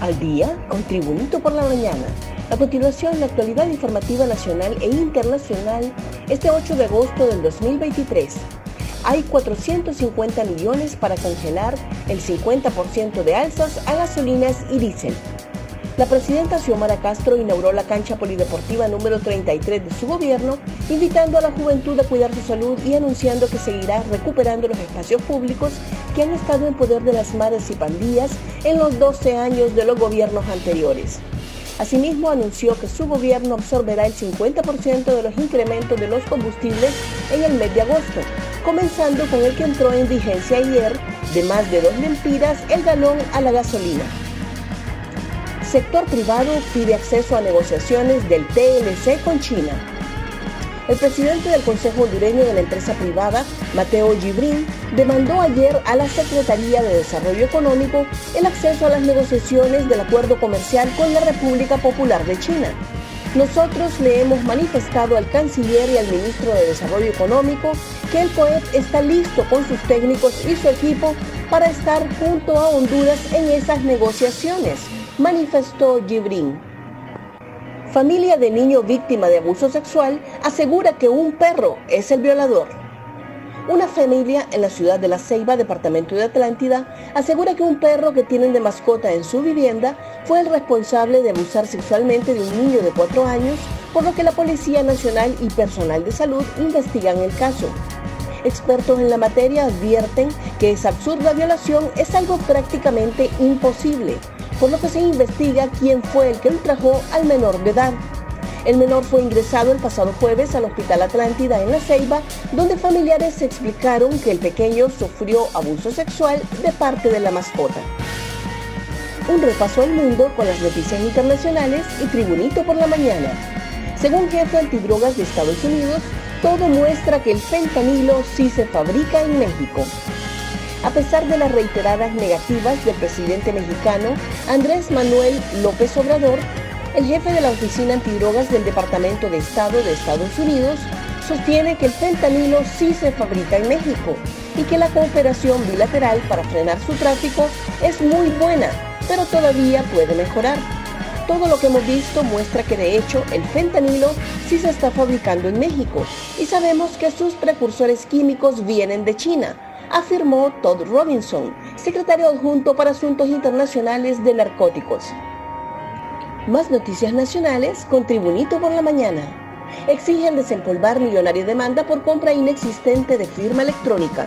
Al día con Tribunito por la mañana. A continuación, la actualidad informativa nacional e internacional este 8 de agosto del 2023. Hay 450 millones para congelar el 50% de alzas a gasolinas y diésel. La presidenta Xiomara Castro inauguró la cancha polideportiva número 33 de su gobierno, invitando a la juventud a cuidar su salud y anunciando que seguirá recuperando los espacios públicos que han estado en poder de las madres y pandillas en los 12 años de los gobiernos anteriores. Asimismo, anunció que su gobierno absorberá el 50% de los incrementos de los combustibles en el mes de agosto, comenzando con el que entró en vigencia ayer de más de dos lempiras el galón a la gasolina sector privado pide acceso a negociaciones del TLC con China. El presidente del Consejo Hondureño de la empresa privada, Mateo Gibrín, demandó ayer a la Secretaría de Desarrollo Económico el acceso a las negociaciones del acuerdo comercial con la República Popular de China. Nosotros le hemos manifestado al canciller y al ministro de Desarrollo Económico que el COEP está listo con sus técnicos y su equipo para estar junto a Honduras en esas negociaciones manifestó Gibrín. Familia de niño víctima de abuso sexual asegura que un perro es el violador. Una familia en la ciudad de La Ceiba, departamento de Atlántida, asegura que un perro que tienen de mascota en su vivienda fue el responsable de abusar sexualmente de un niño de cuatro años, por lo que la Policía Nacional y personal de salud investigan el caso. Expertos en la materia advierten que esa absurda violación es algo prácticamente imposible, por lo que se investiga quién fue el que ultrajó al menor de edad. El menor fue ingresado el pasado jueves al Hospital Atlántida en La Ceiba, donde familiares explicaron que el pequeño sufrió abuso sexual de parte de la mascota. Un repaso al mundo con las noticias internacionales y Tribunito por la mañana. Según jefe antidrogas de Estados Unidos, todo muestra que el fentanilo sí se fabrica en México. A pesar de las reiteradas negativas del presidente mexicano Andrés Manuel López Obrador, el jefe de la Oficina Antidrogas del Departamento de Estado de Estados Unidos sostiene que el fentanilo sí se fabrica en México y que la cooperación bilateral para frenar su tráfico es muy buena, pero todavía puede mejorar. Todo lo que hemos visto muestra que de hecho el fentanilo sí se está fabricando en México y sabemos que sus precursores químicos vienen de China, afirmó Todd Robinson, secretario adjunto para Asuntos Internacionales de Narcóticos. Más noticias nacionales con Tribunito por la mañana. Exigen desempolvar millonaria demanda por compra inexistente de firma electrónica.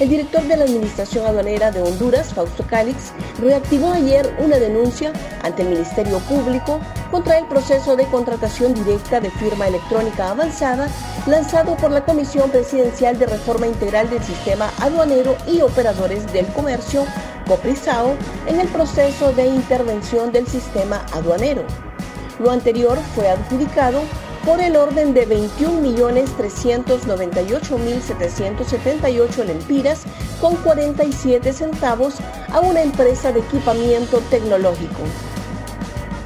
El director de la Administración Aduanera de Honduras, Fausto Cálix, reactivó ayer una denuncia ante el Ministerio Público contra el proceso de contratación directa de firma electrónica avanzada lanzado por la Comisión Presidencial de Reforma Integral del Sistema Aduanero y Operadores del Comercio, COPRISAO, en el proceso de intervención del sistema aduanero. Lo anterior fue adjudicado por el orden de 21.398.778 lempiras con 47 centavos a una empresa de equipamiento tecnológico.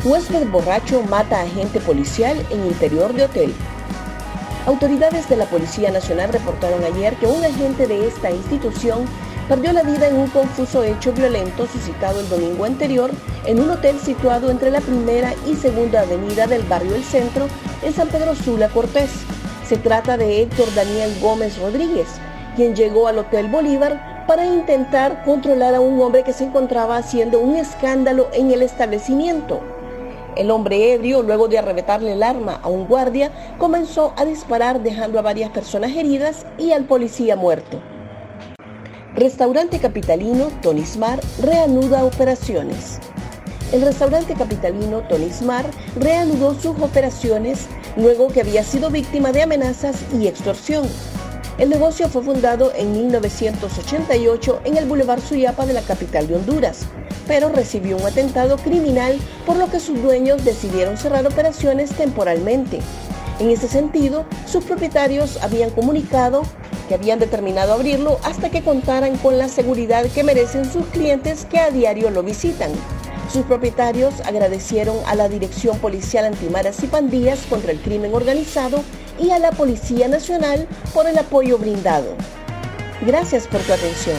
Huésped borracho mata a agente policial en interior de hotel. Autoridades de la Policía Nacional reportaron ayer que un agente de esta institución perdió la vida en un confuso hecho violento suscitado el domingo anterior en un hotel situado entre la primera y segunda avenida del barrio El Centro en San Pedro Sula Cortés. Se trata de Héctor Daniel Gómez Rodríguez, quien llegó al Hotel Bolívar para intentar controlar a un hombre que se encontraba haciendo un escándalo en el establecimiento. El hombre ebrio, luego de arrebatarle el arma a un guardia, comenzó a disparar dejando a varias personas heridas y al policía muerto. Restaurante capitalino Tonismar reanuda operaciones. El restaurante capitalino Tonismar reanudó sus operaciones luego que había sido víctima de amenazas y extorsión. El negocio fue fundado en 1988 en el Boulevard Suyapa de la capital de Honduras, pero recibió un atentado criminal por lo que sus dueños decidieron cerrar operaciones temporalmente. En ese sentido, sus propietarios habían comunicado que habían determinado abrirlo hasta que contaran con la seguridad que merecen sus clientes que a diario lo visitan. Sus propietarios agradecieron a la Dirección Policial Antimaras y Pandillas contra el Crimen Organizado y a la Policía Nacional por el apoyo brindado. Gracias por tu atención.